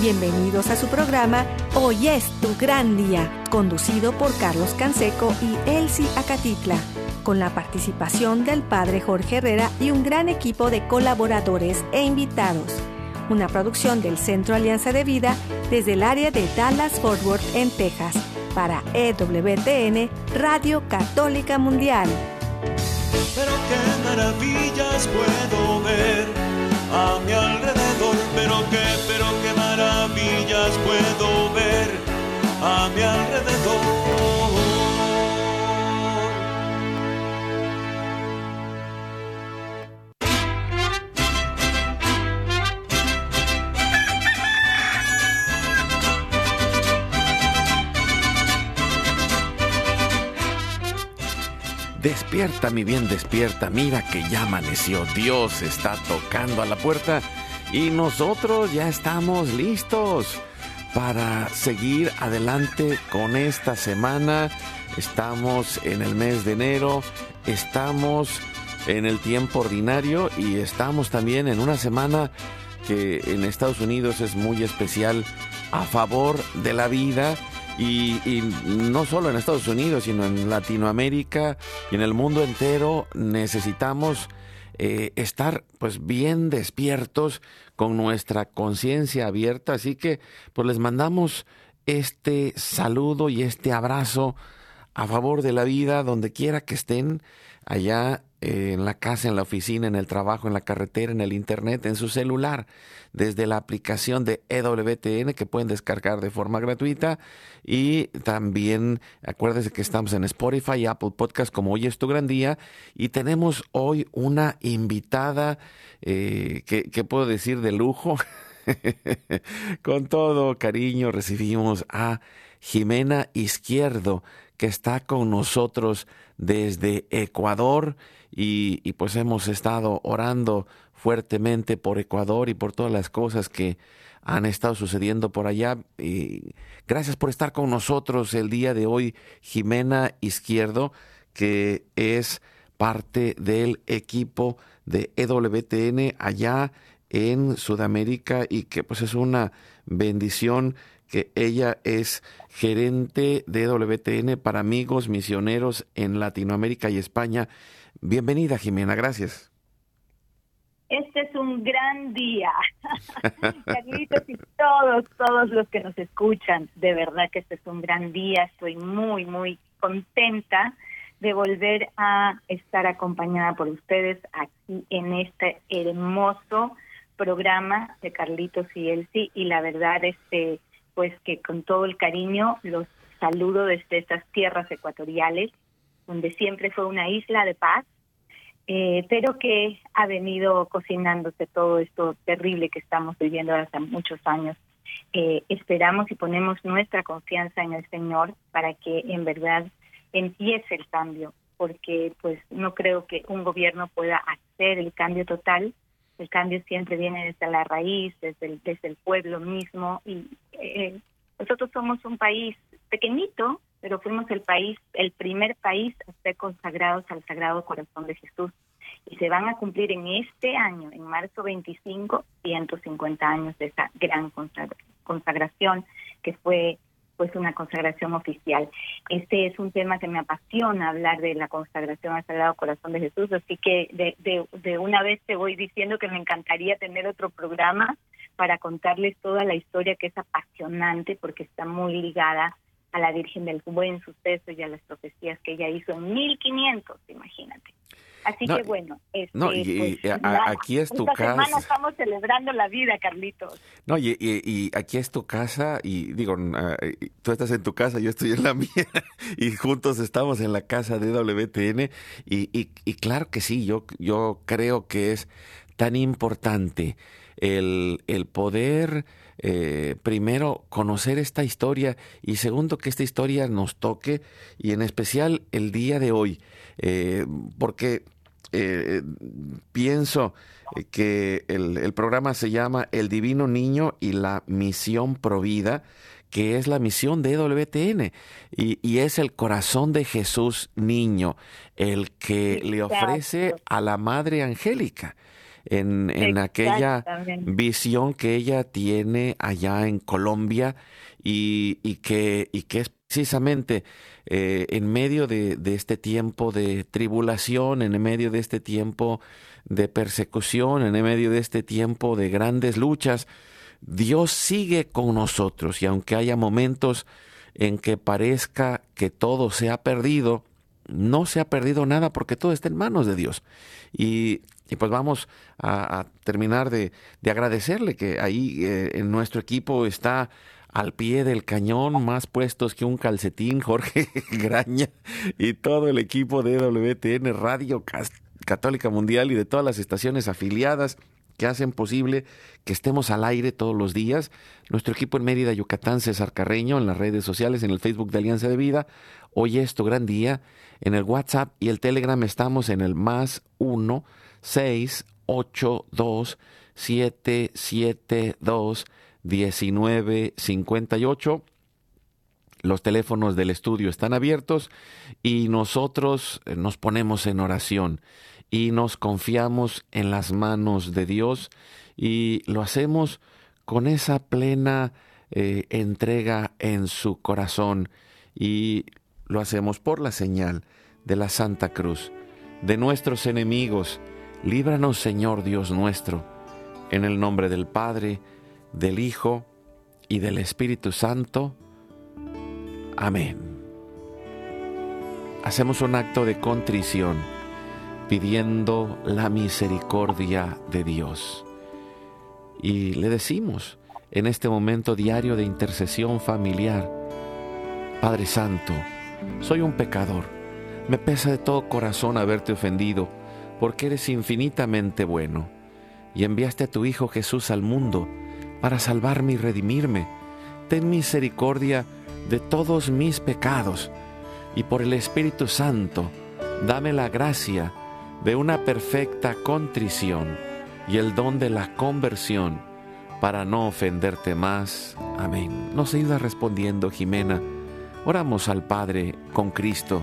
Bienvenidos a su programa Hoy es tu gran día, conducido por Carlos Canseco y Elsie Acatitla, con la participación del padre Jorge Herrera y un gran equipo de colaboradores e invitados. Una producción del Centro Alianza de Vida desde el área de Dallas Fort Worth en Texas para EWTN Radio Católica Mundial. Pero qué maravillas puedo ver a mi alrededor, pero qué, pero qué maravillas puedo ver a mi alrededor. Despierta, mi bien, despierta. Mira que ya amaneció. Dios está tocando a la puerta y nosotros ya estamos listos para seguir adelante con esta semana. Estamos en el mes de enero, estamos en el tiempo ordinario y estamos también en una semana que en Estados Unidos es muy especial a favor de la vida y, no solo en Estados Unidos, sino en Latinoamérica y en el mundo entero necesitamos eh, estar pues bien despiertos con nuestra conciencia abierta. Así que pues les mandamos este saludo y este abrazo a favor de la vida donde quiera que estén allá en la casa, en la oficina, en el trabajo, en la carretera, en el internet, en su celular, desde la aplicación de EWTN que pueden descargar de forma gratuita y también acuérdense que estamos en Spotify y Apple Podcast como hoy es tu gran día y tenemos hoy una invitada eh, que, puedo decir de lujo. Con todo cariño recibimos a Jimena Izquierdo que está con nosotros desde Ecuador y, pues hemos estado orando fuertemente por Ecuador y por todas las cosas que han estado sucediendo por allá. Y gracias por estar con nosotros el día de hoy, Jimena Izquierdo, que es parte del equipo de EWTN allá en Sudamérica y que pues es una bendición que ella es gerente de EWTN para amigos misioneros en Latinoamérica y España. Bienvenida, Jimena, gracias. Este es un gran día. Carlitos y todos, todos los que nos escuchan, de verdad que este es un gran día. Estoy muy, muy contenta de volver a estar acompañada por ustedes aquí en este hermoso programa de Carlitos y Elsie. Y la verdad, este, pues que con todo el cariño los saludo desde estas tierras ecuatoriales donde siempre fue una isla de paz, eh, pero que ha venido cocinándose todo esto terrible que estamos viviendo hace muchos años. Eh, esperamos y ponemos nuestra confianza en el Señor para que en verdad empiece el cambio, porque pues no creo que un gobierno pueda hacer el cambio total. El cambio siempre viene desde la raíz, desde el, pueblo mismo y eh, nosotros somos un país pequeñito, pero fuimos el país, el primer país a ser consagrados al Sagrado Corazón de Jesús. Y se van a cumplir en este año, en marzo 25, 150 años de esa gran consagración que fue pues una consagración oficial. Este es un tema que me apasiona hablar de la consagración al Sagrado Corazón de Jesús, así que de, de, de una vez te voy diciendo que me encantaría tener otro programa para contarles toda la historia que es apasionante porque está muy ligada a la Virgen del Buen Suceso y a las profecías que ella hizo en 1500, imagínate. Así que bueno, este, no, y, pues, aquí es tu casa. Estamos celebrando la vida, Carlitos. No, y, y, aquí es tu casa y digo, ah, tú estás en tu casa, yo estoy en la mía y juntos estamos en la casa de WTN y, y, claro que sí, yo, yo creo que es tan importante el, el poder eh, primero, conocer esta historia y segundo, que esta historia nos toque y en especial el día de hoy, eh, porque eh, pienso que el, el, programa se llama El Divino Niño y la Misión Provida que es la misión de EWTN y, y, es el corazón de Jesús niño, el que le ofrece a la Madre Angélica en, en aquella visión que ella tiene allá en Colombia y, y que, y que es precisamente eh, en medio de, de, este tiempo de tribulación, en medio de este tiempo de persecución, en medio de este tiempo de grandes luchas, Dios sigue con nosotros y aunque haya momentos en que parezca que todo se ha perdido, no se ha perdido nada porque todo está en manos de Dios. Y, y pues vamos a, terminar de, de, agradecerle que ahí eh, en nuestro equipo está al pie del cañón, más puestos que un calcetín, Jorge Graña y todo el equipo de WTN Radio Católica Mundial y de todas las estaciones afiliadas que hacen posible que estemos al aire todos los días. Nuestro equipo en Mérida, Yucatán, César Carreño, en las redes sociales, en el Facebook de Alianza de Vida. Hoy es tu gran día. En el WhatsApp y el Telegram estamos en el más 1 6 8 2 7 7 2 19 58. Los teléfonos del estudio están abiertos y nosotros eh, nos ponemos en oración y nos confiamos en las manos de Dios y lo hacemos con esa plena eh, entrega en su corazón y lo hacemos por la señal de la Santa Cruz, de nuestros enemigos. Líbranos, Señor Dios nuestro, en el nombre del Padre, del Hijo y del Espíritu Santo. Amén. Hacemos un acto de contrición pidiendo la misericordia de Dios. Y le decimos en este momento diario de intercesión familiar, Padre Santo, soy un pecador, me pesa de todo corazón haberte ofendido, porque eres infinitamente bueno, y enviaste a tu Hijo Jesús al mundo para salvarme y redimirme. Ten misericordia de todos mis pecados, y por el Espíritu Santo, dame la gracia de una perfecta contrición y el don de la conversión para no ofenderte más. Amén. Nos ayuda respondiendo Jimena. Oramos al Padre con Cristo.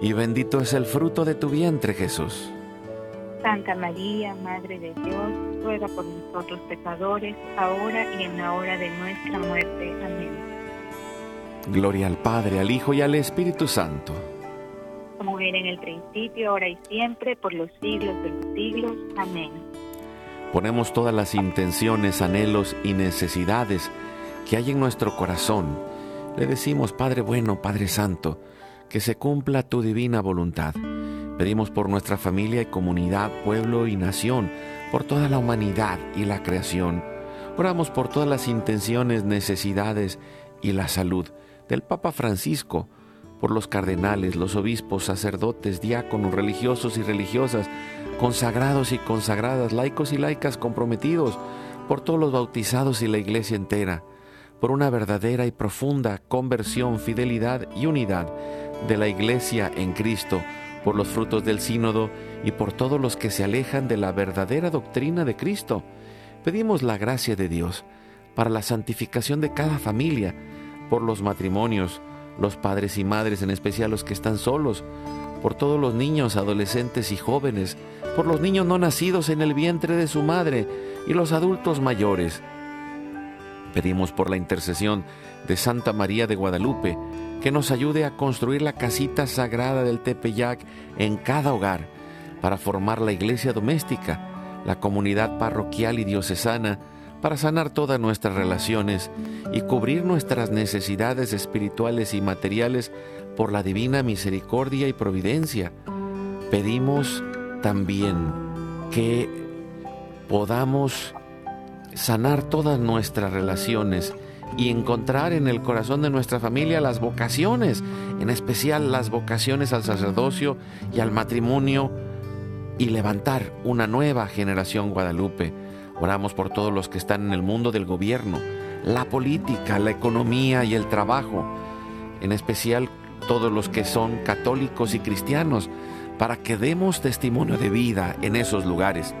y bendito es el fruto de tu vientre Jesús. Santa María, Madre de Dios, ruega por nosotros pecadores, ahora y en la hora de nuestra muerte. Amén. Gloria al Padre, al Hijo y al Espíritu Santo como era en el principio, ahora y siempre, por los siglos de los siglos. Amén. Ponemos todas las intenciones, anhelos y necesidades que hay en nuestro corazón. Le decimos, Padre bueno, Padre Santo, que se cumpla tu divina voluntad. Pedimos por nuestra familia y comunidad, pueblo y nación, por toda la humanidad y la creación. Oramos por todas las intenciones, necesidades y la salud del Papa Francisco, por los cardenales, los obispos, sacerdotes, diáconos, religiosos y religiosas, consagrados y consagradas, laicos y laicas comprometidos, por todos los bautizados y la iglesia entera, por una verdadera y profunda conversión, fidelidad y unidad de la iglesia en Cristo, por los frutos del sínodo y por todos los que se alejan de la verdadera doctrina de Cristo. Pedimos la gracia de Dios para la santificación de cada familia, por los matrimonios, los padres y madres, en especial los que están solos, por todos los niños, adolescentes y jóvenes, por los niños no nacidos en el vientre de su madre y los adultos mayores. Pedimos por la intercesión de Santa María de Guadalupe que nos ayude a construir la casita sagrada del Tepeyac en cada hogar para formar la iglesia doméstica, la comunidad parroquial y diocesana, para sanar todas nuestras relaciones y cubrir nuestras necesidades espirituales y materiales por la divina misericordia y providencia. Pedimos también que podamos sanar todas nuestras relaciones y encontrar en el corazón de nuestra familia las vocaciones, en especial las vocaciones al sacerdocio y al matrimonio, y levantar una nueva generación guadalupe Oramos por todos los que están en el mundo del gobierno, la política, la economía y el trabajo, en especial todos los que son católicos y cristianos, para que demos testimonio de vida en esos lugares.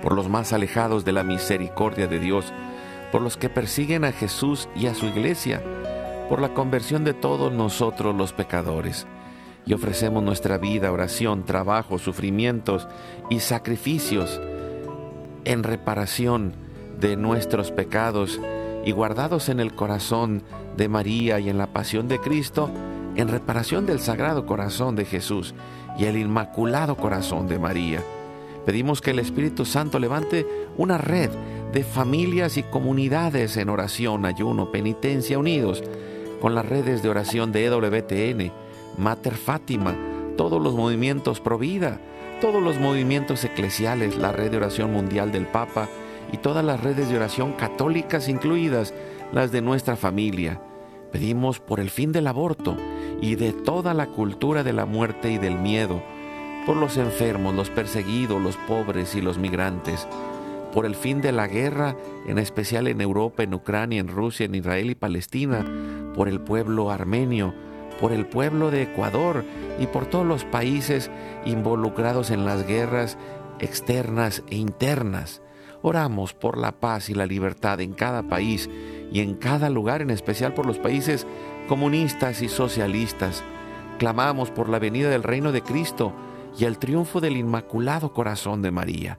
Por los más alejados de la misericordia de Dios, por los que persiguen a Jesús y a su iglesia, por la conversión de todos nosotros los pecadores. Y ofrecemos nuestra vida, oración, trabajo, sufrimientos y sacrificios en reparación de nuestros pecados y guardados en el corazón de María y en la pasión de Cristo, en reparación del Sagrado Corazón de Jesús y el Inmaculado Corazón de María. Pedimos que el Espíritu Santo levante una red de familias y comunidades en oración, ayuno, penitencia unidos con las redes de oración de EWTN, Mater Fátima, todos los movimientos pro vida, todos los movimientos eclesiales, la red de oración mundial del Papa y todas las redes de oración católicas incluidas, las de nuestra familia. Pedimos por el fin del aborto y de toda la cultura de la muerte y del miedo, por los enfermos, los perseguidos, los pobres y los migrantes, por el fin de la guerra, en especial en Europa, en Ucrania, en Rusia, en Israel y Palestina, por el pueblo armenio, por el pueblo de Ecuador y por todos los países involucrados en las guerras externas e internas. Oramos por la paz y la libertad en cada país y en cada lugar, en especial por los países comunistas y socialistas. Clamamos por la venida del reino de Cristo y el triunfo del Inmaculado Corazón de María.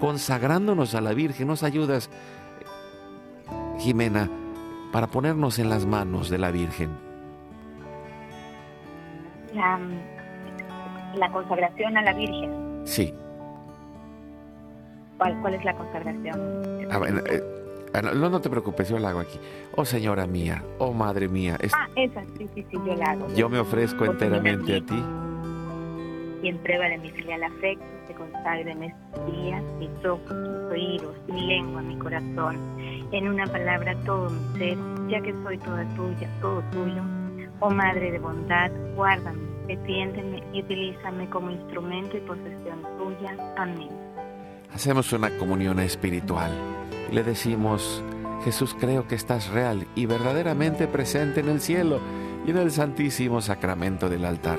consagrándonos a la Virgen. Nos ayudas, Jimena, para ponernos en las manos de la Virgen la, consagración a la Virgen. Sí. ¿Cuál, cuál es la consagración? Ah, eh, ah, no, no te preocupes, yo la hago aquí. Oh Señora mía, oh Madre mía. Ah, esa, sí, sí, sí, yo la hago. Yo me ofrezco enteramente a ti. Y en prueba de mi filial afecto, te consagro en estos días mis ojos, mis oídos, mi lengua, mi corazón, en una palabra todo mi ser, ya que soy toda tuya, todo tuyo Oh Madre de bondad, guárdame, defiéndeme y utilízame como instrumento y posesión tuya. Amén. Hacemos una comunión espiritual y le decimos, Jesús creo que estás real y verdaderamente presente en el cielo y en el santísimo sacramento del altar.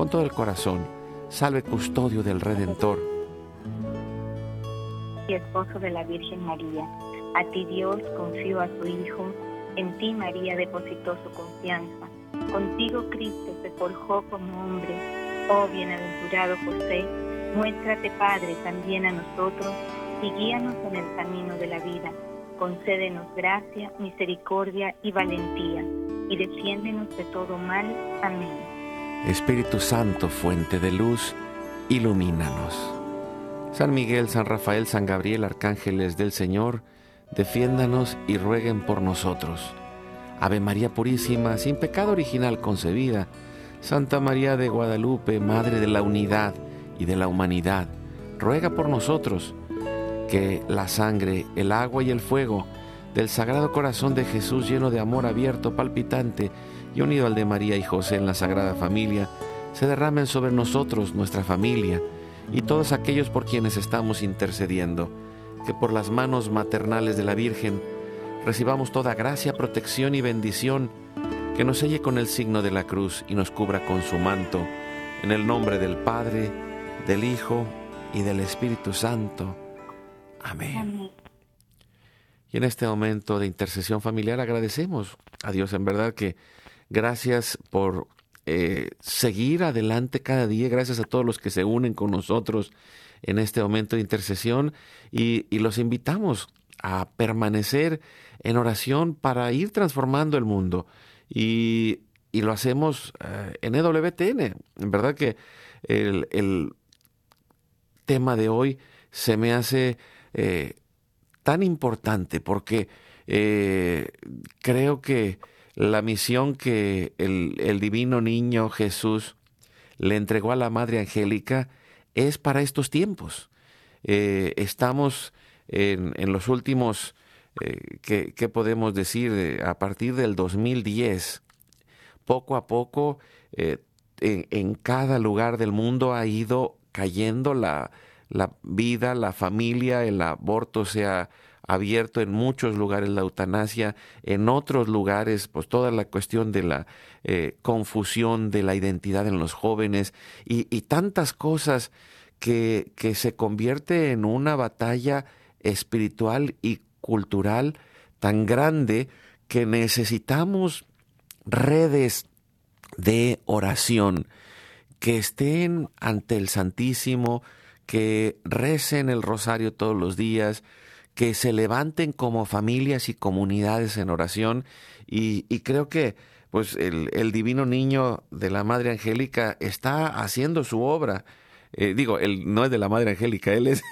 con todo el corazón, salve custodio del Redentor. Y esposo de la Virgen María, a ti Dios confió a su Hijo, en ti María depositó su confianza, contigo Cristo se forjó como hombre, oh bienaventurado José, muéstrate Padre también a nosotros y guíanos en el camino de la vida. Concédenos gracia, misericordia y valentía, y defiéndenos de todo mal. Amén. Espíritu Santo, fuente de luz, ilumínanos. San Miguel, San Rafael, San Gabriel, arcángeles del Señor, defiéndanos y rueguen por nosotros. Ave María Purísima, sin pecado original concebida, Santa María de Guadalupe, Madre de la Unidad y de la Humanidad, ruega por nosotros que la sangre, el agua y el fuego del Sagrado Corazón de Jesús lleno de amor abierto, palpitante y unido al de María y José en la Sagrada Familia, se derramen sobre nosotros, nuestra familia y todos aquellos por quienes estamos intercediendo, que por las manos maternales de la Virgen recibamos toda gracia, protección y bendición, que nos selle con el signo de la cruz y nos cubra con su manto, en el nombre del Padre, del Hijo y del Espíritu Santo. Amén. Y en este momento de intercesión familiar agradecemos a Dios en verdad que gracias por eh, seguir adelante cada día, gracias a todos los que se unen con nosotros en este momento de intercesión y, los invitamos a permanecer en oración para ir transformando el mundo. Y, lo hacemos eh, en EWTN. En verdad que el, tema de hoy se me hace eh, tan importante porque creo que la misión que el, divino niño Jesús le entregó a la Madre Angélica es para estos tiempos. Eh, estamos en, los últimos, ¿qué, podemos decir? A partir del 2010, poco a poco, en, cada lugar del mundo ha ido cayendo la, la vida, la familia, el aborto se ha abierto en muchos lugares, la eutanasia, en otros lugares, pues toda la cuestión de la eh, confusión de la identidad en los jóvenes y, tantas cosas que, que se convierte en una batalla espiritual y cultural tan grande que necesitamos redes de oración que estén ante el Santísimo, que recen el rosario todos los días, que se levanten como familias y comunidades en oración y, creo que pues el, divino niño de la Madre Angélica está haciendo su obra. Eh, digo, él no es de la Madre Angélica, él es,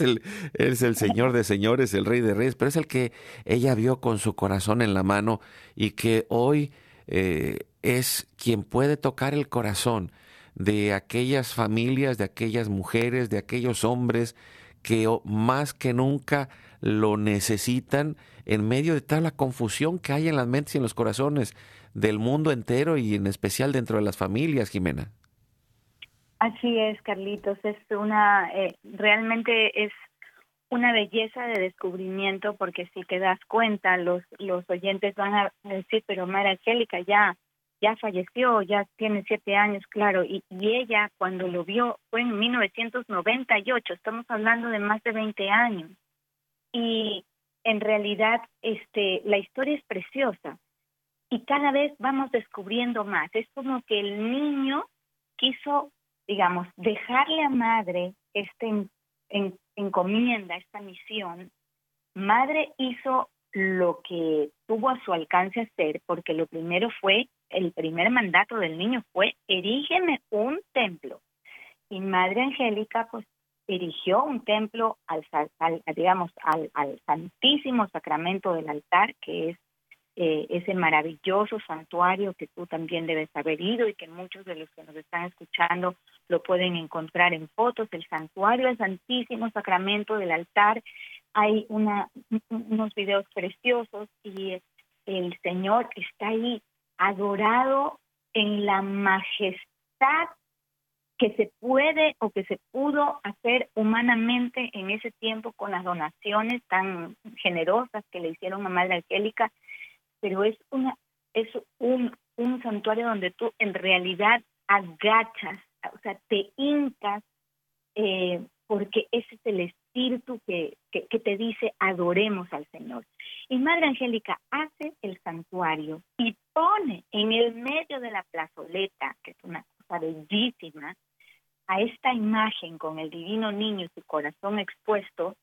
el Señor de señores, el Rey de Reyes, pero es el que ella vio con su corazón en la mano y que hoy eh, es quien puede tocar el corazón de aquellas familias, de aquellas mujeres, de aquellos hombres que más que nunca lo necesitan en medio de toda la confusión que hay en las mentes y en los corazones del mundo entero y en especial dentro de las familias, Jimena. Así es, Carlitos, es una, eh, realmente es una belleza de descubrimiento porque si te das cuenta, los, los oyentes van a decir, pero Mara Angélica ya ya falleció, ya tiene siete años, claro, y, ella cuando lo vio fue en 1998, estamos hablando de más de 20 años. Y en realidad este, la historia es preciosa y cada vez vamos descubriendo más. Es como que el niño quiso, digamos, dejarle a madre este en, encomienda, esta misión. Madre hizo lo que tuvo a su alcance hacer, porque lo primero fue el primer mandato del niño fue erígeme un templo. Y Madre Angélica pues erigió un templo al, digamos al, Santísimo Sacramento del altar, que es eh, ese maravilloso santuario que tú también debes haber ido y que muchos de los que nos están escuchando lo pueden encontrar en fotos, el santuario del Santísimo Sacramento del altar. Hay una, unos videos preciosos y el Señor está ahí adorado en la majestad que se puede o que se pudo hacer humanamente en ese tiempo con las donaciones tan generosas que le hicieron a Madre Angélica, pero es una es un un santuario donde tú en realidad agachas, o sea, te hincas, eh, porque ese es el espíritu que, que, que, te dice adoremos al Señor. Y Madre Angélica hace el santuario y pone en el medio de la plazoleta, que es una cosa bellísima, a esta imagen con el divino niño y su corazón expuesto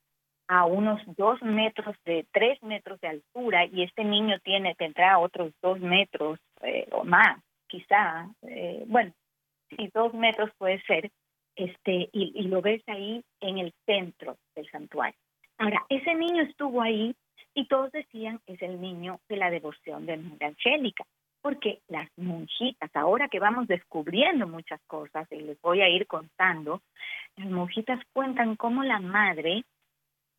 a unos dos metros de tres metros de altura y este niño tiene tendrá otros dos metros eh, o más quizá eh, bueno si dos metros puede ser este y, lo ves ahí en el centro del santuario ahora ese niño estuvo ahí y todos decían es el niño de la devoción de Madre Angélica porque las monjitas, ahora que vamos descubriendo muchas cosas y les voy a ir contando, las monjitas cuentan cómo la madre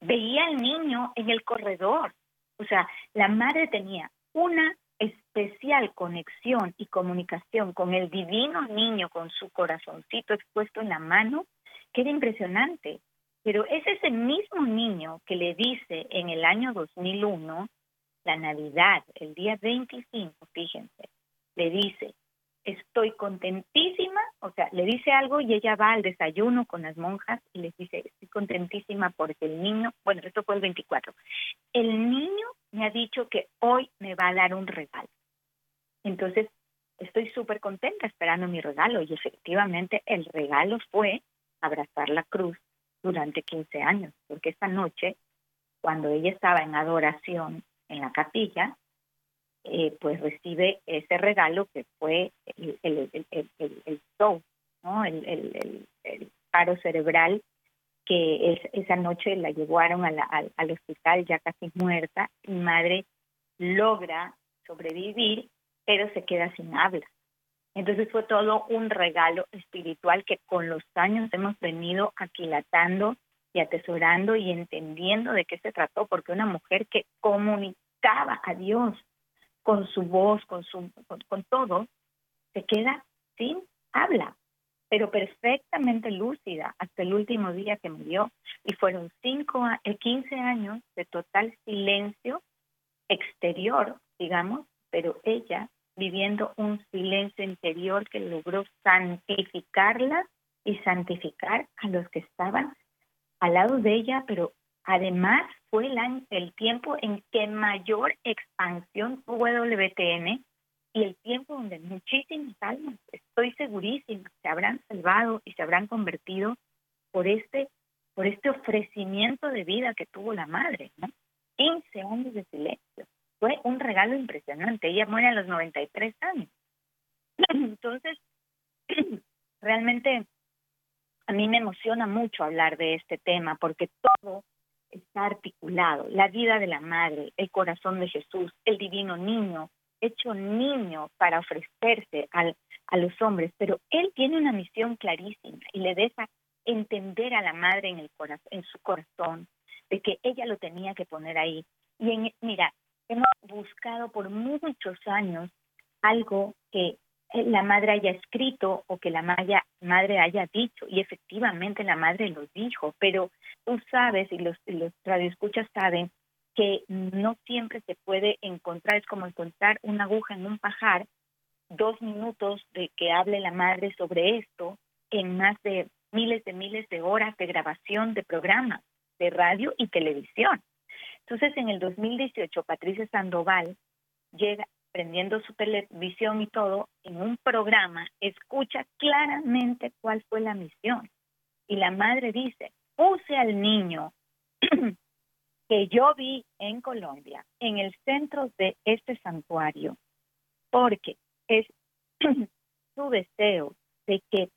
veía al niño en el corredor. O sea, la madre tenía una especial conexión y comunicación con el divino niño, con su corazoncito expuesto en la mano, que era impresionante. Pero es ese mismo niño que le dice en el año 2001, la Navidad, el día 25, fíjense, le dice, estoy contentísima, o sea, le dice algo y ella va al desayuno con las monjas y les dice, estoy contentísima porque el niño, bueno, esto fue el 24, el niño me ha dicho que hoy me va a dar un regalo. Entonces, estoy súper contenta esperando mi regalo y efectivamente el regalo fue abrazar la cruz durante 15 años, porque esta noche, cuando ella estaba en adoración en la capilla, eh, pues recibe ese regalo que fue el, el, el, el show, ¿no? el, paro cerebral que es, esa noche la llevaron a al, al hospital ya casi muerta. Mi madre logra sobrevivir, pero se queda sin habla. Entonces fue todo un regalo espiritual que con los años hemos venido aquilatando y atesorando y entendiendo de qué se trató, porque una mujer que comunicaba a Dios con su voz, con, su, con, todo, se queda sin habla, pero perfectamente lúcida hasta el último día que murió. Y fueron cinco, 15 eh, años de total silencio exterior, digamos, pero ella viviendo un silencio interior que logró santificarla y santificar a los que estaban al lado de ella, pero Además, fue el, el tiempo en que mayor expansión tuvo WTN y el tiempo donde muchísimas almas, estoy segurísima, se habrán salvado y se habrán convertido por este, por este ofrecimiento de vida que tuvo la madre, ¿no? 15 años de silencio. Fue un regalo impresionante. Ella muere a los 93 años. Entonces, realmente a mí me emociona mucho hablar de este tema porque todo está articulado, la vida de la madre, el corazón de Jesús, el divino niño, hecho niño para ofrecerse al, a los hombres, pero él tiene una misión clarísima y le deja entender a la madre en, el corazón, en su corazón de que ella lo tenía que poner ahí. Y en, mira, hemos buscado por muchos años algo que la madre haya escrito o que la madre haya dicho, y efectivamente la madre lo dijo, pero tú sabes y los, los radioescuchas saben que no siempre se puede encontrar, es como encontrar una aguja en un pajar, dos minutos de que hable la madre sobre esto en más de miles de miles de horas de grabación de programas de radio y televisión. Entonces, en el 2018, Patricia Sandoval llega, prendiendo su televisión y todo, en un programa, escucha claramente cuál fue la misión. Y la madre dice, puse al niño que yo vi en Colombia, en el centro de este santuario, porque es su deseo de que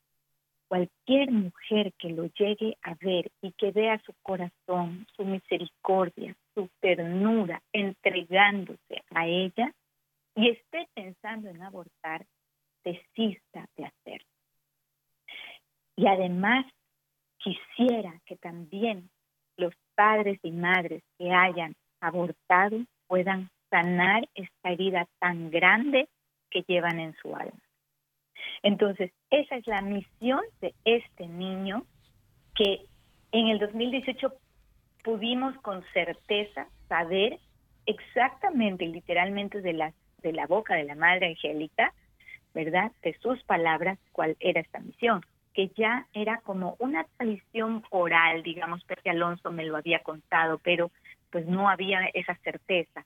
cualquier mujer que lo llegue a ver y que vea su corazón, su misericordia, su ternura, entregándose a ella, y esté pensando en abortar, desista de hacerlo. Y además quisiera que también los padres y madres que hayan abortado puedan sanar esta herida tan grande que llevan en su alma. Entonces, esa es la misión de este niño que en el 2018 pudimos con certeza saber exactamente, literalmente, de las de la boca de la Madre Angélica, ¿verdad? De sus palabras, cuál era esta misión, que ya era como una tradición oral, digamos, Pepe Alonso me lo había contado, pero pues no había esa certeza.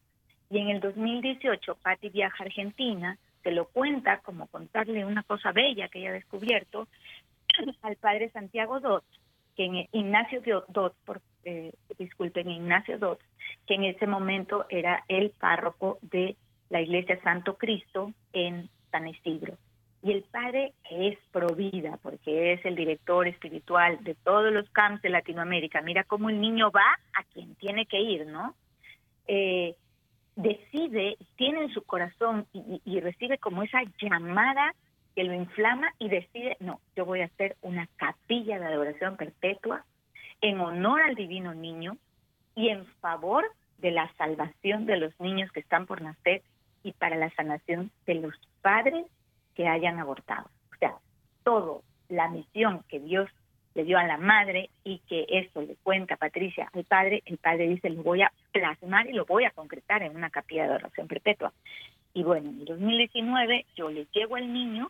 Y en el 2018, Patti viaja a Argentina, se lo cuenta como contarle una cosa bella que ella ha descubierto al padre Santiago Dot, que en Ignacio Dot, por, eh, disculpen, Ignacio Dot, que en ese momento era el párroco de la iglesia Santo Cristo en San Isidro. Y el padre es provida, porque es el director espiritual de todos los camps de Latinoamérica. Mira cómo el niño va a quien tiene que ir, ¿no? Eh, decide, tiene en su corazón y, recibe como esa llamada que lo inflama y decide, no, yo voy a hacer una capilla de adoración perpetua en honor al divino niño y en favor de la salvación de los niños que están por nacer y para la sanación de los padres que hayan abortado. O sea, todo la misión que Dios le dio a la madre y que eso le cuenta Patricia al padre, el padre dice, lo voy a plasmar y lo voy a concretar en una capilla de oración perpetua. Y bueno, en el 2019 yo le llego al niño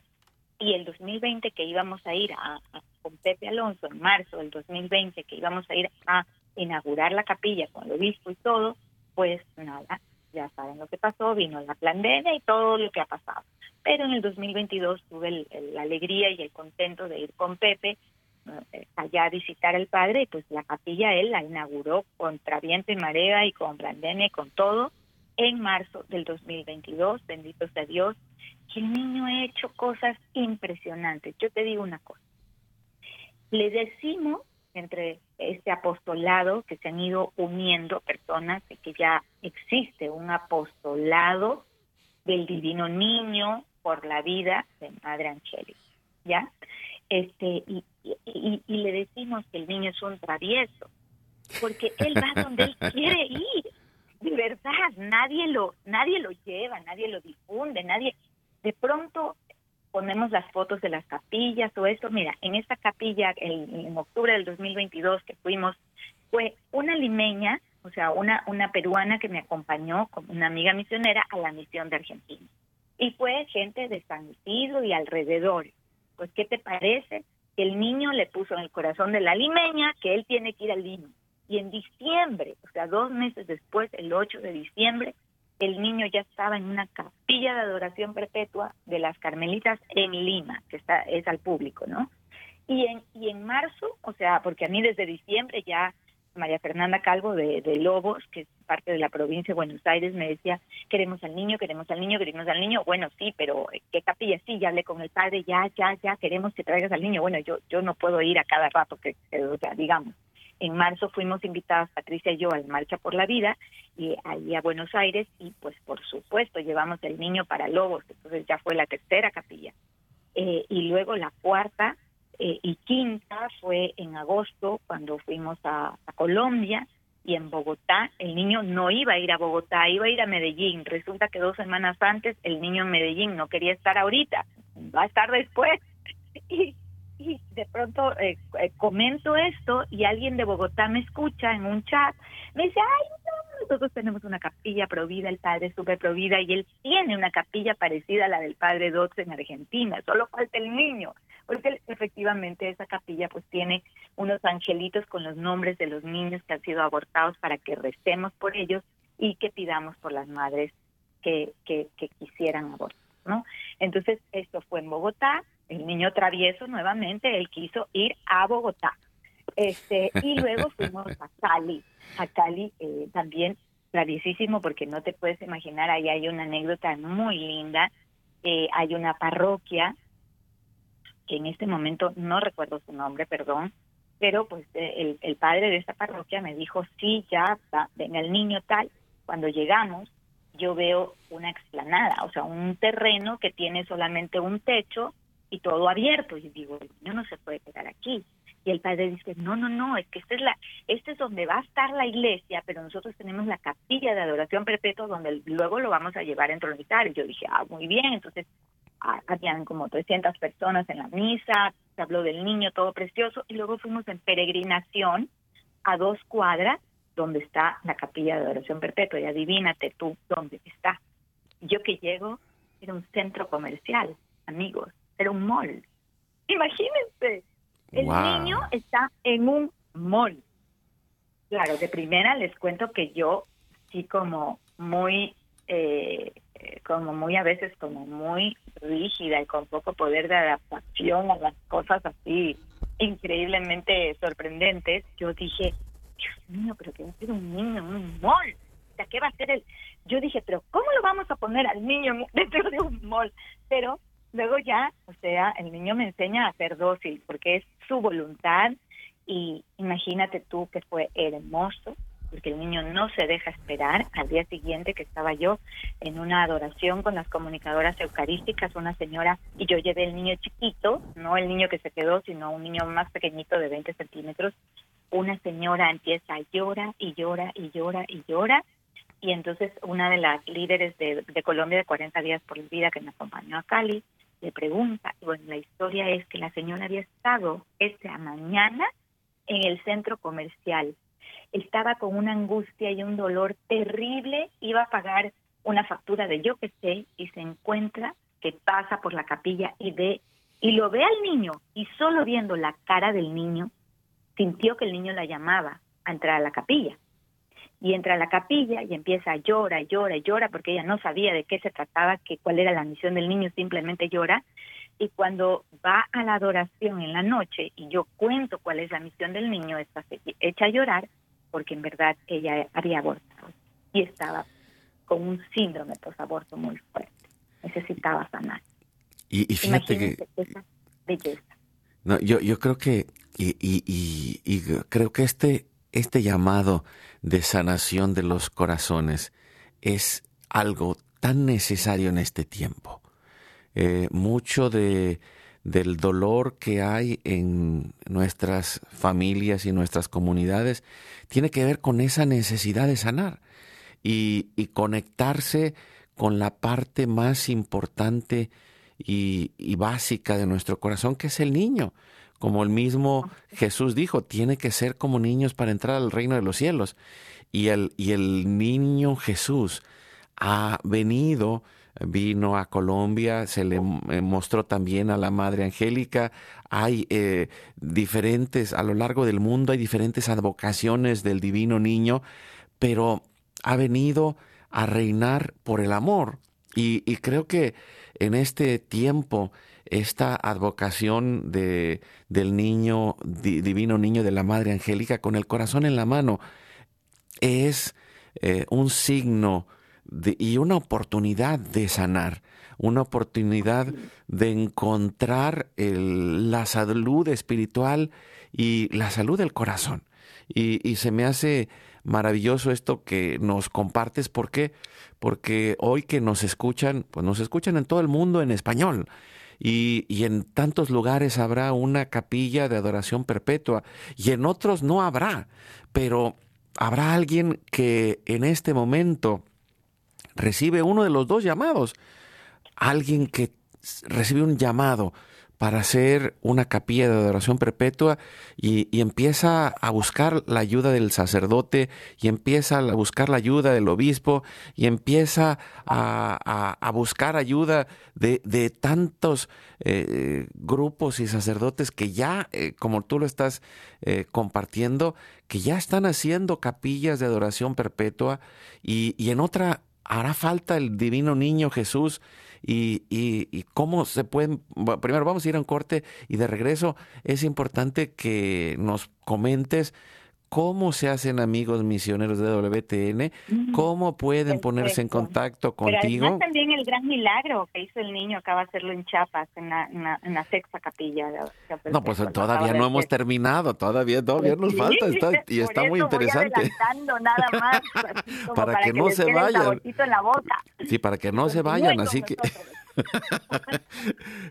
y el 2020 que íbamos a ir a, con Pepe Alonso, en marzo del 2020 que íbamos a ir a inaugurar la capilla con el obispo y todo, pues nada, ya saben lo que pasó, vino la pandemia y todo lo que ha pasado. Pero en el 2022 tuve la alegría y el contento de ir con Pepe eh, allá a visitar al padre y pues la capilla él la inauguró contra viento y marea y con pandemia y con todo en marzo del 2022, bendito sea Dios, que el niño ha hecho cosas impresionantes. Yo te digo una cosa, le decimos entre este apostolado que se han ido uniendo personas, de que ya existe un apostolado del divino niño por la vida de Madre Angélica, ¿ya? Este, y, y, y, le decimos que el niño es un travieso, porque él va donde él quiere ir, de verdad, nadie lo, nadie lo lleva, nadie lo difunde, nadie, de pronto ponemos las fotos de las capillas o esto. Mira, en esta capilla, en octubre del 2022 que fuimos, fue una limeña, o sea, una, una peruana que me acompañó como una amiga misionera a la misión de Argentina. Y fue gente de San Isidro y alrededor. Pues, ¿qué te parece? Que el niño le puso en el corazón de la limeña que él tiene que ir al Lima. Y en diciembre, o sea, dos meses después, el 8 de diciembre, el niño ya estaba en una capilla de adoración perpetua de las Carmelitas en Lima, que está es al público, ¿no? Y en, y en marzo, o sea, porque a mí desde diciembre ya María Fernanda Calvo de, de, Lobos, que es parte de la provincia de Buenos Aires, me decía, queremos al niño, queremos al niño, queremos al niño. Bueno, sí, pero ¿qué capilla? Sí, ya hablé con el padre, ya, ya, ya, queremos que traigas al niño. Bueno, yo yo no puedo ir a cada rato, que, o sea, digamos. En marzo fuimos invitadas, Patricia y yo, a la Marcha por la Vida, y ahí a Buenos Aires, y pues por supuesto llevamos el niño para Lobos, entonces ya fue la tercera capilla. Eh, y luego la cuarta eh, y quinta fue en agosto, cuando fuimos a, a Colombia, y en Bogotá, el niño no iba a ir a Bogotá, iba a ir a Medellín. Resulta que dos semanas antes el niño en Medellín no quería estar ahorita, va a estar después. y de pronto eh, eh, comento esto y alguien de Bogotá me escucha en un chat, me dice, ay, no, nosotros tenemos una capilla provida, el padre es súper provida y él tiene una capilla parecida a la del padre Dotz en Argentina, solo falta el niño, porque efectivamente esa capilla pues tiene unos angelitos con los nombres de los niños que han sido abortados para que recemos por ellos y que pidamos por las madres que, que, que quisieran abortar, ¿no? Entonces, esto fue en Bogotá, el niño travieso nuevamente, él quiso ir a Bogotá. Este, y luego fuimos a Cali, a Cali eh, también traviesísimo porque no te puedes imaginar, ahí hay una anécdota muy linda, eh, hay una parroquia, que en este momento no recuerdo su nombre, perdón, pero pues eh, el, el padre de esta parroquia me dijo, sí, ya, va, venga el niño tal, cuando llegamos yo veo una explanada, o sea, un terreno que tiene solamente un techo y todo abierto. Y digo, el niño no se puede quedar aquí. Y el padre dice, no, no, no, es que esta es, la, este es donde va a estar la iglesia, pero nosotros tenemos la capilla de adoración perpetua donde luego lo vamos a llevar a entronizar. Y yo dije, ah, muy bien, entonces ah, habían como 300 personas en la misa, se habló del niño, todo precioso, y luego fuimos en peregrinación a dos cuadras donde está la capilla de adoración perpetua, y adivínate tú dónde está. Yo que llego, era un centro comercial, amigos, era un mall. Imagínense, el Wow. niño está en un mall. Claro, de primera les cuento que yo sí como muy, eh, como muy a veces como muy rígida y con poco poder de adaptación a las cosas así increíblemente sorprendentes, yo dije, Dios mío, pero ¿qué va a hacer un niño en un mall? O sea, ¿qué va a hacer el...? Yo dije, pero ¿cómo lo vamos a poner al niño en- dentro de un mall? Pero luego ya, o sea, el niño me enseña a ser dócil, porque es su voluntad y imagínate tú que fue hermoso, porque el niño no se deja esperar. Al día siguiente que estaba yo en una adoración con las comunicadoras eucarísticas, una señora, y yo llevé el niño chiquito, no el niño que se quedó, sino un niño más pequeñito de 20 centímetros, una señora empieza a llora y llora y llora y llora, y entonces una de las líderes de, Colombia de 40 días por vida que me acompañó a Cali, le pregunta, y bueno, la historia es que la señora había estado esta mañana en el centro comercial. Estaba con una angustia y un dolor terrible, iba a pagar una factura de yo que sé y se encuentra que pasa por la capilla y ve y lo ve al niño y solo viendo la cara del niño sintió que el niño la llamaba a entrar a la capilla. Y entra a la capilla y empieza a llora, llora, llora, porque ella no sabía de qué se trataba, que cuál era la misión del niño, simplemente llora. Y cuando va a la adoración en la noche y yo cuento cuál es la misión del niño, está hecha a llorar porque en verdad ella había abortado y estaba con un síndrome posaborto muy fuerte. Necesitaba sanar. Y, y fíjate que esa belleza. no, yo, yo creo que y, y- y- y creo que este, este llamado de sanación de los corazones es algo tan necesario en este tiempo. Eh, mucho de, del dolor que hay en nuestras familias y nuestras comunidades tiene que ver con esa necesidad de sanar y, conectarse con la parte más importante y básica de nuestro corazón, que es el niño. Como el mismo Jesús dijo, tiene que ser como niños para entrar al reino de los cielos. Y el, y el niño Jesús ha venido, vino a Colombia, se le eh, mostró también a la Madre Angélica. Hay eh, diferentes, a lo largo del mundo hay diferentes advocaciones del divino niño, pero ha venido a reinar por el amor. Y, y creo que en este tiempo, esta advocación de, del niño, di- divino niño de la Madre Angélica, con el corazón en la mano, es eh, un signo y una oportunidad de sanar, una oportunidad de encontrar la salud espiritual y la salud del corazón. Y, y se me hace maravilloso esto que nos compartes. ¿Por qué? Porque hoy que nos escuchan, pues nos escuchan en todo el mundo en español. Y, en tantos lugares habrá una capilla de adoración perpetua y en otros no habrá. Pero habrá alguien que en este momento recibe uno de los dos llamados. Alguien que recibe un llamado para hacer una capilla de adoración perpetua y, y empieza a buscar la ayuda del sacerdote y empieza a buscar la ayuda del obispo y empieza a, a- buscar ayuda de, de tantos eh, grupos y sacerdotes que ya, eh, como tú lo estás eh, compartiendo, que ya están haciendo capillas de adoración perpetua y, y en otra hará falta el divino niño Jesús y, y- y cómo se pueden... Primero vamos a ir a un corte y de regreso es importante que nos comentes cómo se hacen amigos misioneros de WTN, cómo pueden ponerse en Perfecto. contacto Pero contigo. además también el gran milagro que hizo el niño acaba de hacerlo en Chiapas, en la, en la, en la sexta capilla. de No, pues todavía no hemos terminado, todavía, todavía nos Sí, falta está- y está muy voy interesante. nada más, como Para que no les se vayan. en la boca. Sí, para que no se Continúen vayan, así que... nosotros.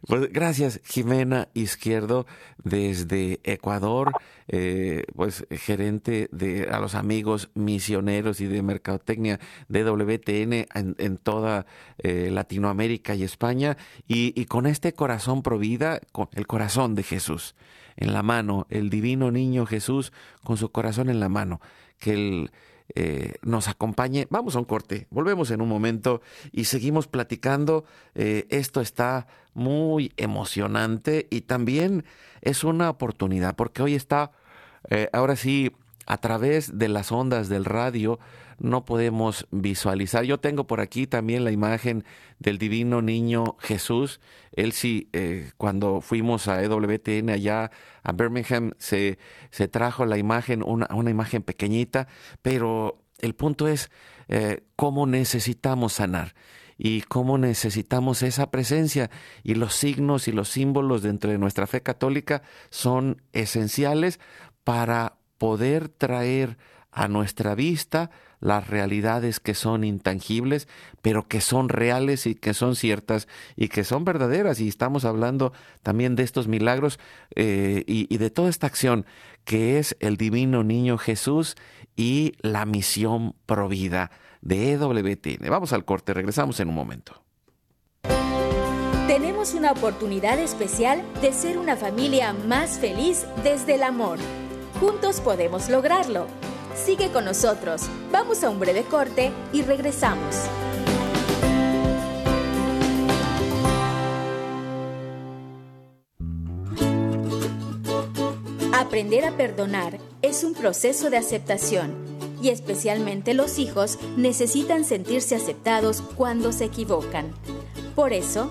Pues gracias, Jimena Izquierdo, desde Ecuador, eh, pues gerente de a los amigos misioneros y de mercadotecnia de WTN en, toda eh, Latinoamérica y España, y, y con este corazón provida, con el corazón de Jesús en la mano, el divino niño Jesús con su corazón en la mano, que el, eh, nos acompañe. Vamos a un corte, volvemos en un momento y seguimos platicando. Eh, esto está muy emocionante y también es una oportunidad porque hoy está, eh, ahora sí, a través de las ondas del radio, no podemos visualizar. Yo tengo por aquí también la imagen del divino niño Jesús. Él sí, eh, cuando fuimos a EWTN allá a Birmingham, se, se trajo la imagen, una, una, imagen pequeñita, pero el punto es eh, cómo necesitamos sanar y cómo necesitamos esa presencia y los signos y los símbolos dentro de nuestra fe católica son esenciales para poder traer a nuestra vista las realidades que son intangibles, pero que son reales y que son ciertas y que son verdaderas. Y estamos hablando también de estos milagros eh, y, y de toda esta acción que es el divino niño Jesús y la misión provida de EWTN. Vamos al corte, regresamos en un momento. Tenemos una oportunidad especial de ser una familia más feliz desde el amor. Juntos podemos lograrlo. Sigue con nosotros. Vamos a un breve corte y regresamos. Aprender a perdonar es un proceso de aceptación y especialmente los hijos necesitan sentirse aceptados cuando se equivocan. Por eso,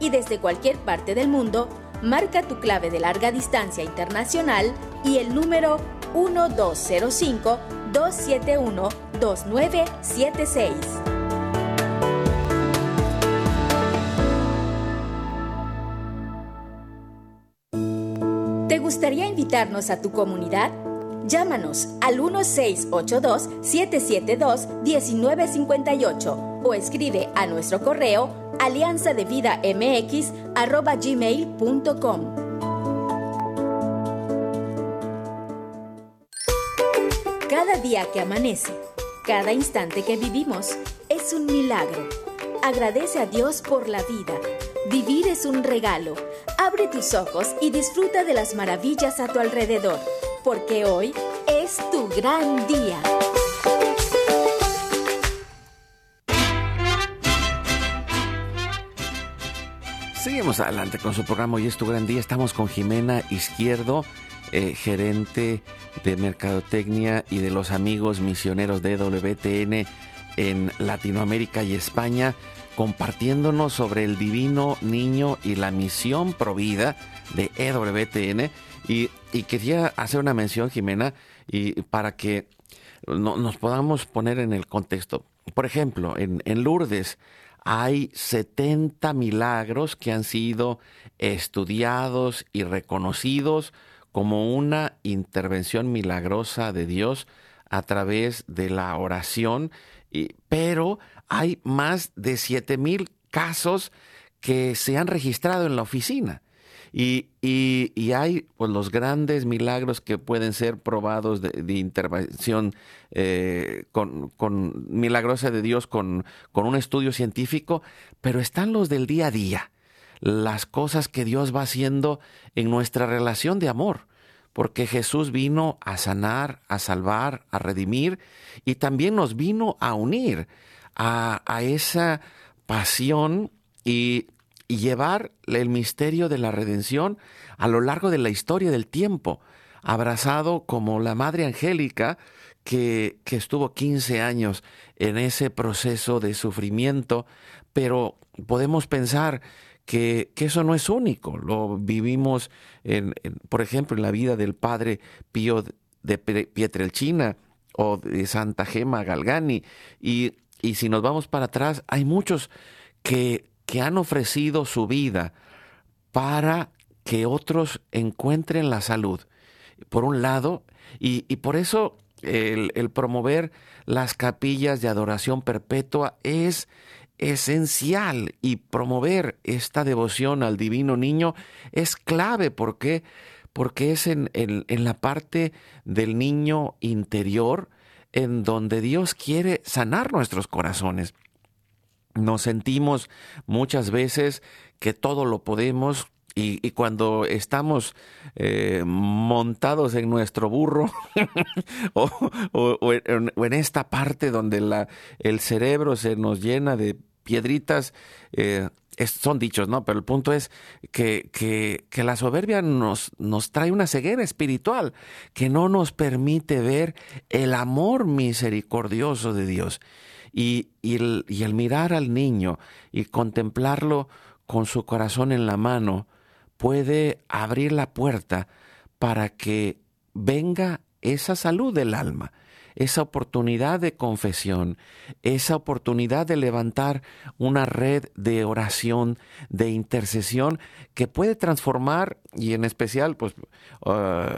y desde cualquier parte del mundo, marca tu clave de larga distancia internacional y el número 1205-271-2976. ¿Te gustaría invitarnos a tu comunidad? Llámanos al 1682-772-1958 o escribe a nuestro correo alianza de vida mx gmail.com. Cada día que amanece, cada instante que vivimos, es un milagro. Agradece a Dios por la vida. Vivir es un regalo. Abre tus ojos y disfruta de las maravillas a tu alrededor, porque hoy es tu gran día. Seguimos adelante con su programa Hoy es tu gran día. Estamos con Jimena Izquierdo, eh, gerente de Mercadotecnia y de los amigos misioneros de WTN en Latinoamérica y España, compartiéndonos sobre el divino niño y la misión provida de EWTN. Y, quería hacer una mención, Jimena, y para que no, nos podamos poner en el contexto. Por ejemplo, en Lourdes, hay 70 milagros que han sido estudiados y reconocidos como una intervención milagrosa de Dios a través de la oración, pero hay más de 7 mil casos que se han registrado en la oficina. Y, y, hay pues, los grandes milagros que pueden ser probados de, intervención eh, milagrosa de Dios con, con un estudio científico, pero están los del día a día, las cosas que Dios va haciendo en nuestra relación de amor, porque Jesús vino a sanar, a salvar, a redimir y también nos vino a unir a, a esa pasión y y llevar el misterio de la redención a lo largo de la historia del tiempo, abrazado como la Madre Angélica que, que estuvo 15 años en ese proceso de sufrimiento, pero podemos pensar que, que, eso no es único. Lo vivimos, en, por ejemplo, en la vida del padre Pío de Pietrelcina o de Santa Gema Galgani. Y, y si nos vamos para atrás, hay muchos que que han ofrecido su vida para que otros encuentren la salud. Por un lado, y, por eso el, promover las capillas de adoración perpetua es esencial y promover esta devoción al divino niño es clave porque porque es en, en, la parte del niño interior en donde Dios quiere sanar nuestros corazones. Nos sentimos muchas veces que todo lo podemos y, cuando estamos eh, montados en nuestro burro o, en, esta parte donde el cerebro se nos llena de piedritas, eh, son dichos, ¿no? Pero el punto es que, la soberbia nos trae una ceguera espiritual que no nos permite ver el amor misericordioso de Dios. Y, el mirar al niño y contemplarlo con su corazón en la mano puede abrir la puerta para que venga esa salud del alma esa oportunidad de confesión, esa oportunidad de levantar una red de oración, de intercesión que puede transformar y en especial, pues, ah,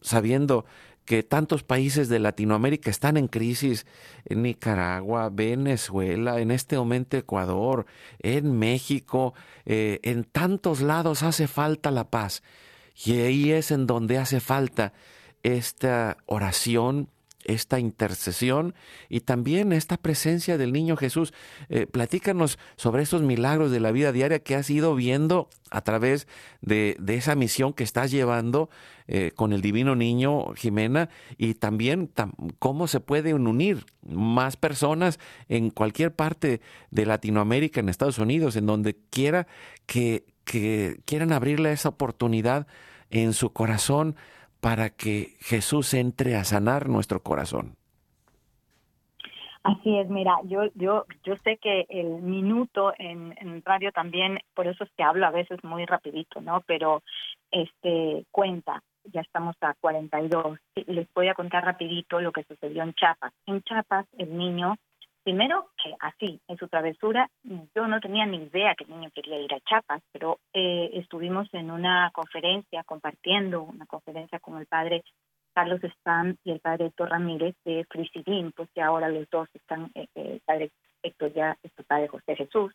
sabiendo que tantos países de Latinoamérica están en crisis, en Nicaragua, Venezuela, en este momento Ecuador, en México, eh, en tantos lados hace falta la paz. Y ahí es en donde hace falta esta oración, esta intercesión y también esta presencia del niño Jesús. Eh, platícanos sobre estos milagros de la vida diaria que has ido viendo a través de, esa misión que estás llevando eh, con el divino niño Jimena y también cómo se pueden unir más personas en cualquier parte de Latinoamérica, en Estados Unidos, en donde quiera que, que quieran abrirle esa oportunidad en su corazón para que Jesús entre a sanar nuestro corazón. Así es, mira, yo yo yo sé que el minuto en, radio también, por eso es que hablo a veces muy rapidito, ¿no? Pero este cuenta, ya estamos a 42. Les voy a contar rapidito lo que sucedió en Chiapas. En Chiapas el niño Primero que así, en su travesura, yo no tenía ni idea que el niño quería ir a Chiapas, pero eh, estuvimos en una conferencia, compartiendo una conferencia con el padre Carlos Spam y el padre Héctor Ramírez de Frisidín, pues que ahora los dos están, eh, eh, el padre Héctor ya es padre José Jesús,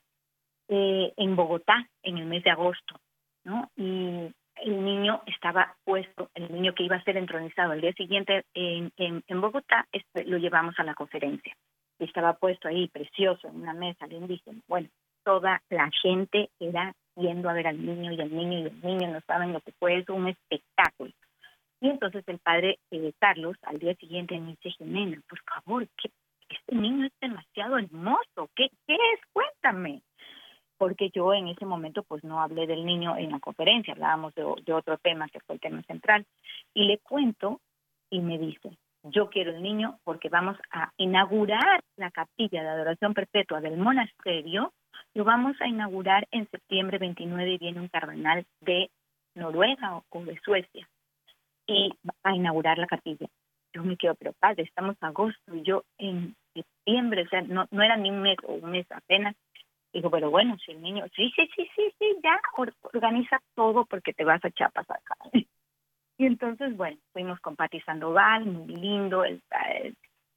en Bogotá en el mes de agosto, ¿no? Y el niño estaba puesto, el niño que iba a ser entronizado el día siguiente en, en, en Bogotá, este, lo llevamos a la conferencia estaba puesto ahí precioso en una mesa lindísimo. Bueno, toda la gente era yendo a ver al niño y al niño y el niño no saben lo que fue, es un espectáculo. Y entonces el padre eh, Carlos al día siguiente me dice, Jimena, por favor, que este niño es demasiado hermoso, ¿qué, ¿qué es? Cuéntame. Porque yo en ese momento pues no hablé del niño en la conferencia, hablábamos de, de otro tema que fue el tema central. Y le cuento y me dice, yo quiero el niño porque vamos a inaugurar la capilla de adoración perpetua del monasterio. Lo vamos a inaugurar en septiembre 29 y viene un cardenal de Noruega o de Suecia y va a inaugurar la capilla. Yo me quedo, pero padre, estamos en agosto y yo en septiembre, o sea, no, no era ni un mes o un mes apenas. Digo, pero bueno, si el niño, sí, sí, sí, sí, sí, ya organiza todo porque te vas a Chiapas acá. Y entonces, bueno, fuimos con Pati Sandoval, muy lindo. El,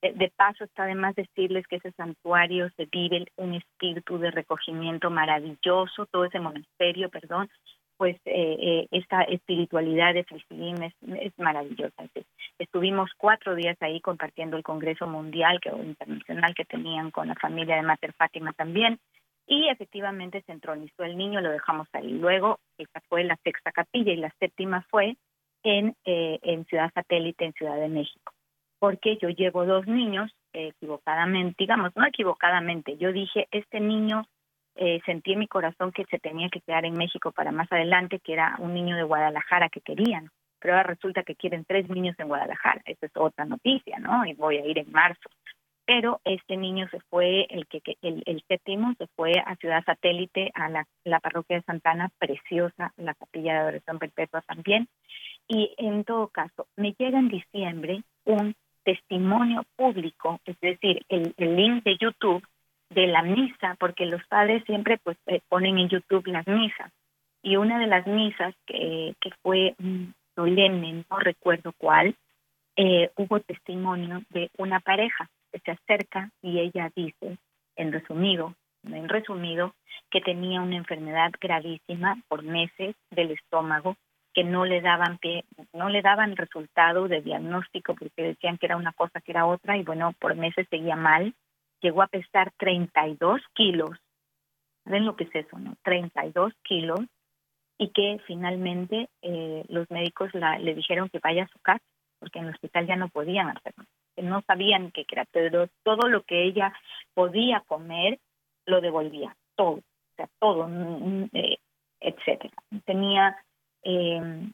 de paso, está además decirles que ese santuario se vive un espíritu de recogimiento maravilloso, todo ese monasterio, perdón, pues eh, eh, esta espiritualidad de Frisilín es, es maravillosa. estuvimos cuatro días ahí compartiendo el Congreso Mundial que, o Internacional que tenían con la familia de Mater Fátima también, y efectivamente se entronizó el niño, lo dejamos ahí. Luego, esta fue la sexta capilla y la séptima fue en, eh, en Ciudad Satélite, en Ciudad de México. Porque yo llevo dos niños equivocadamente, digamos, no equivocadamente, yo dije, este niño eh, sentí en mi corazón que se tenía que quedar en México para más adelante, que era un niño de Guadalajara que querían, pero ahora resulta que quieren tres niños en Guadalajara. Esa es otra noticia, ¿no? Y voy a ir en marzo. Pero este niño se fue, el que, el, el séptimo se fue a Ciudad Satélite, a la, parroquia de Santana, preciosa, la capilla de adoración perpetua también, y en todo caso, me llega en diciembre un testimonio público, es decir, el, link de YouTube de la misa, porque los padres siempre pues eh, ponen en YouTube las misas. Y una de las misas que, que fue solemne, no recuerdo cuál, eh, hubo testimonio de una pareja se acerca y ella dice, en resumido, en resumido, que tenía una enfermedad gravísima por meses del estómago que no le daban pie, no le daban resultado de diagnóstico porque decían que era una cosa que era otra y bueno, por meses seguía mal. Llegó a pesar 32 kilos. ¿Ven lo que es eso, no? 32 kilos y que finalmente eh, los médicos le dijeron que vaya a su casa porque en el hospital ya no podían hacerlo, no sabían qué era, pero todo lo que ella podía comer lo devolvía, todo, o sea, todo, mm, mm, eh, etcétera. Tenía eh,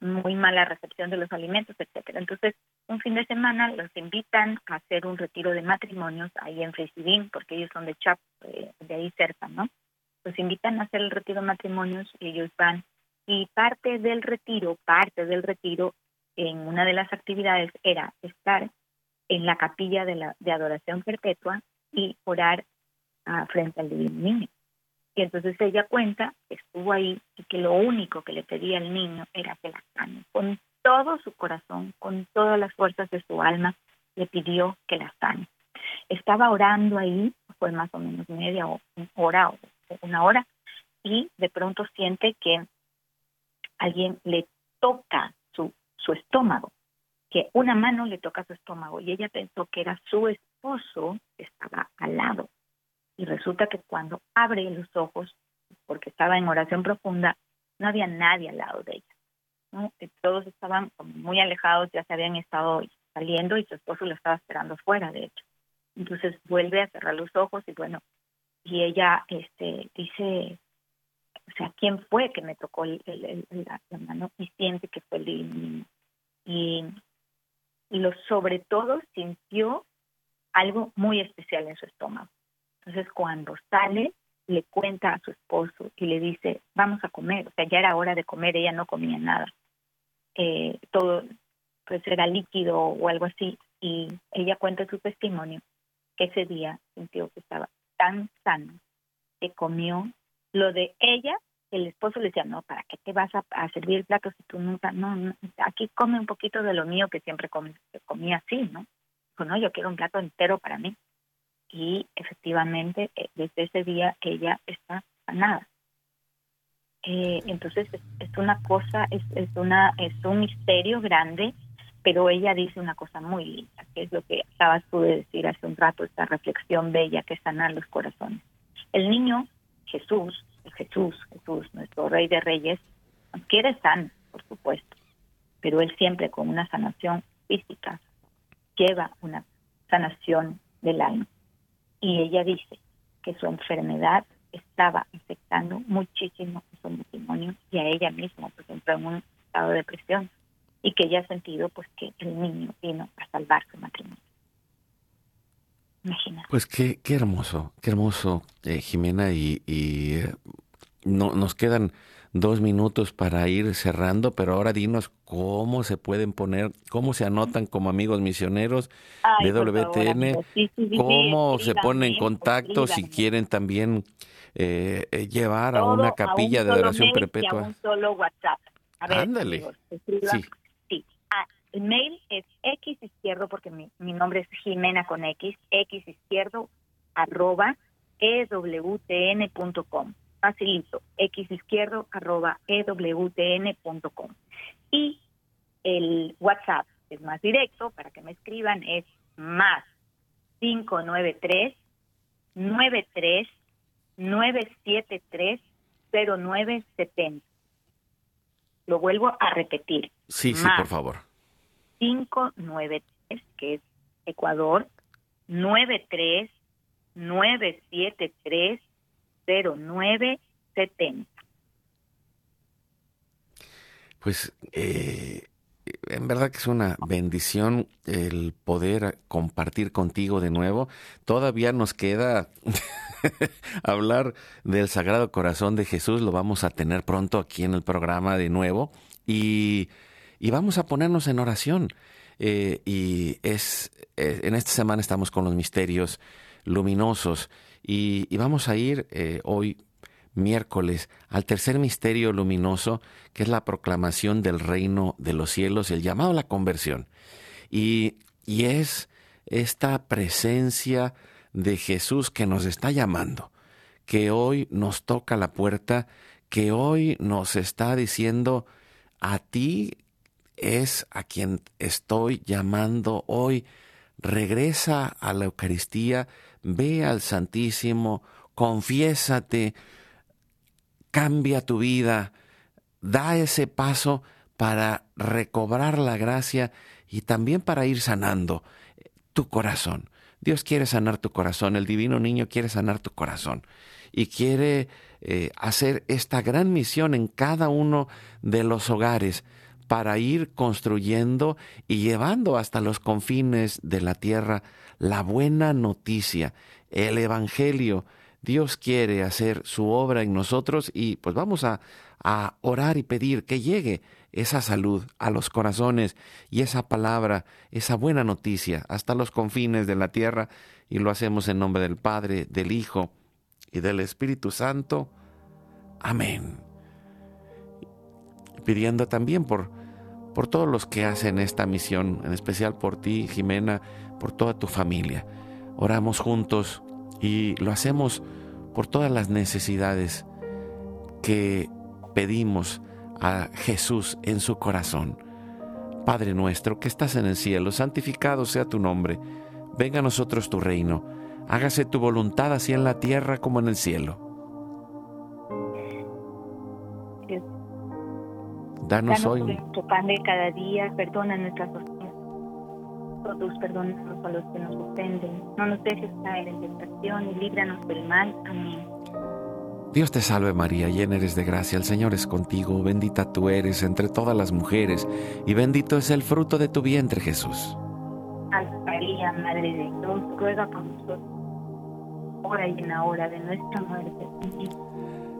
muy mala recepción de los alimentos, etcétera. Entonces, un fin de semana los invitan a hacer un retiro de matrimonios ahí en Fresidín, porque ellos son de Chap, eh, de ahí cerca, ¿no? Los invitan a hacer el retiro de matrimonios y ellos van. Y parte del retiro, parte del retiro, en una de las actividades era estar en la capilla de, adoración perpetua y orar uh, frente al divino niño. Y entonces ella cuenta que estuvo ahí y que lo único que le pedía al niño era que la sane. Con todo su corazón, con todas las fuerzas de su alma, le pidió que la sane. Estaba orando ahí, fue más o menos media hora o una hora, y de pronto siente que alguien le toca su, estómago, que una mano le toca su estómago, y ella pensó que era su esposo que estaba al lado y resulta que cuando abre los ojos, porque estaba en oración profunda, no había nadie al lado de ella. Todos estaban muy alejados, ya se habían estado saliendo y su esposo lo estaba esperando fuera, de hecho. Entonces vuelve a cerrar los ojos y bueno, y ella este, dice, o sea, ¿quién fue que me tocó el, la, mano? Y siente que fue el. Y lo sobre todo sintió algo muy especial en su estómago. Entonces, cuando sale, le cuenta a su esposo y le dice, vamos a comer. O sea, ya era hora de comer, ella no comía nada. Eh, todo, pues era líquido o algo así. Y ella cuenta su testimonio que ese día sintió que estaba tan sano que comió lo de ella. El esposo le decía, no, ¿para qué te vas a, servir el plato si tú nunca, no, aquí come un poquito de lo mío que siempre comía así, ¿no? Dijo, no, yo quiero un plato entero para mí y efectivamente eh, desde ese día ella está sanada. Eh, entonces es, una cosa, es, es, una, es un misterio grande, pero ella dice una cosa muy linda, que es lo que acabas tú de decir hace un rato, esta reflexión bella que sana los corazones. El niño Jesús, Jesús, Jesús, nuestro Rey de Reyes, quiere san, por supuesto, pero él siempre con una sanación física lleva una sanación del alma y ella dice que su enfermedad estaba afectando muchísimo su matrimonio y a ella misma, pues entró en un estado de depresión y que ella ha sentido pues que el niño vino a salvar su matrimonio. Pues qué, qué hermoso, qué hermoso, eh, Jimena, y, y eh, no, nos quedan dos minutos para ir cerrando, pero ahora dinos cómo se pueden poner, cómo se anotan como amigos misioneros de WTN, cómo se ponen en contacto si quieren también eh, eh, llevar a una capilla de adoración perpetua. un solo WhatsApp. Ándale. sí. El mail es x izquierdo, porque mi, mi nombre es Jimena con X, x izquierdo arroba ewtn.com facilito, xizquierdo arroba ewtn.com. Y el WhatsApp es más directo para que me escriban, es más 593 93 973 0970. Lo vuelvo a repetir. Sí, sí, por favor. 593, que es Ecuador, 93 973 0970. Pues eh, en verdad que es una bendición el poder compartir contigo de nuevo. Todavía nos queda hablar del Sagrado Corazón de Jesús, lo vamos a tener pronto aquí en el programa de nuevo y, vamos a ponernos en oración. Eh, y es eh, en esta semana estamos con los misterios luminosos y, vamos a ir eh, hoy miércoles al tercer misterio luminoso, que es la proclamación del reino de los cielos, el llamado a la conversión. Y, y es esta presencia de Jesús que nos está llamando, que hoy nos toca la puerta, que hoy nos está diciendo, a ti es a quien estoy llamando hoy. Regresa a la Eucaristía, ve al Santísimo, confiésate, cambia tu vida, da ese paso para recobrar la gracia y también para ir sanando tu corazón. Dios quiere sanar tu corazón, el divino niño quiere sanar tu corazón y quiere eh, hacer esta gran misión en cada uno de los hogares para ir construyendo y llevando hasta los confines de la tierra la buena noticia, el Evangelio. Dios quiere hacer su obra en nosotros y pues vamos a, a orar y pedir que llegue esa salud a los corazones y esa palabra, esa buena noticia hasta los confines de la tierra y lo hacemos en nombre del Padre, del Hijo y del Espíritu Santo. Amén pidiendo también por, por todos los que hacen esta misión, en especial por ti, Jimena, por toda tu familia. Oramos juntos y lo hacemos por todas las necesidades que pedimos a Jesús en su corazón. Padre nuestro que estás en el cielo, santificado sea tu nombre, venga a nosotros tu reino, hágase tu voluntad así en la tierra como en el cielo. Danos, hoy nuestro pan de cada día, perdona nuestras ofensas. Todos perdónanos a los que nos ofenden. No nos dejes caer en tentación y líbranos del mal. Amén. Dios te salve María, llena eres de gracia, el Señor es contigo, bendita tú eres entre todas las mujeres, y bendito es el fruto de tu vientre Jesús. Santa María, Madre de Dios, ruega por nosotros, ahora y en la hora de nuestra muerte.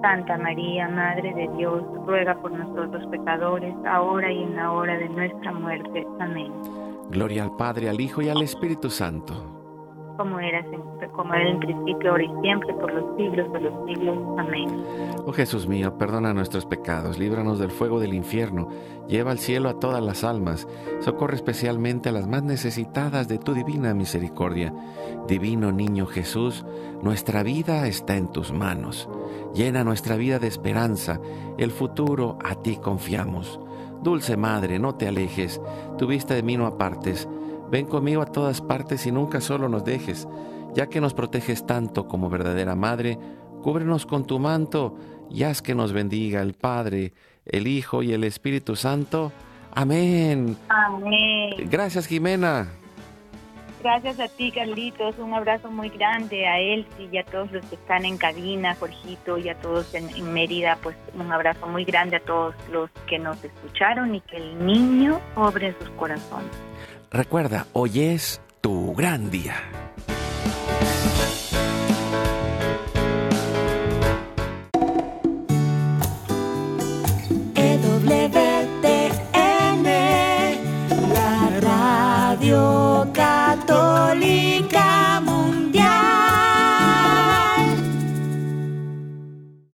Santa María, Madre de Dios, ruega por nosotros pecadores, ahora y en la hora de nuestra muerte. Amén. Gloria al Padre, al Hijo y al Espíritu Santo. Como era, como era en principio, ahora y siempre, por los siglos de los siglos. Amén. Oh Jesús mío, perdona nuestros pecados, líbranos del fuego del infierno, lleva al cielo a todas las almas, socorre especialmente a las más necesitadas de tu divina misericordia. Divino Niño Jesús, nuestra vida está en tus manos. Llena nuestra vida de esperanza, el futuro a ti confiamos. Dulce Madre, no te alejes, tu vista de mí no apartes Ven conmigo a todas partes y nunca solo nos dejes, ya que nos proteges tanto como verdadera Madre, cúbrenos con tu manto y haz que nos bendiga el Padre, el Hijo y el Espíritu Santo. Amén. Amén. Gracias, Jimena. Gracias a ti, Carlitos. Un abrazo muy grande a Elsie y a todos los que están en cabina, Jorgito, y a todos en, en, Mérida. Pues un abrazo muy grande a todos los que nos escucharon y que el niño obre sus corazones. Recuerda, hoy es tu gran día. EWTN, la radio católica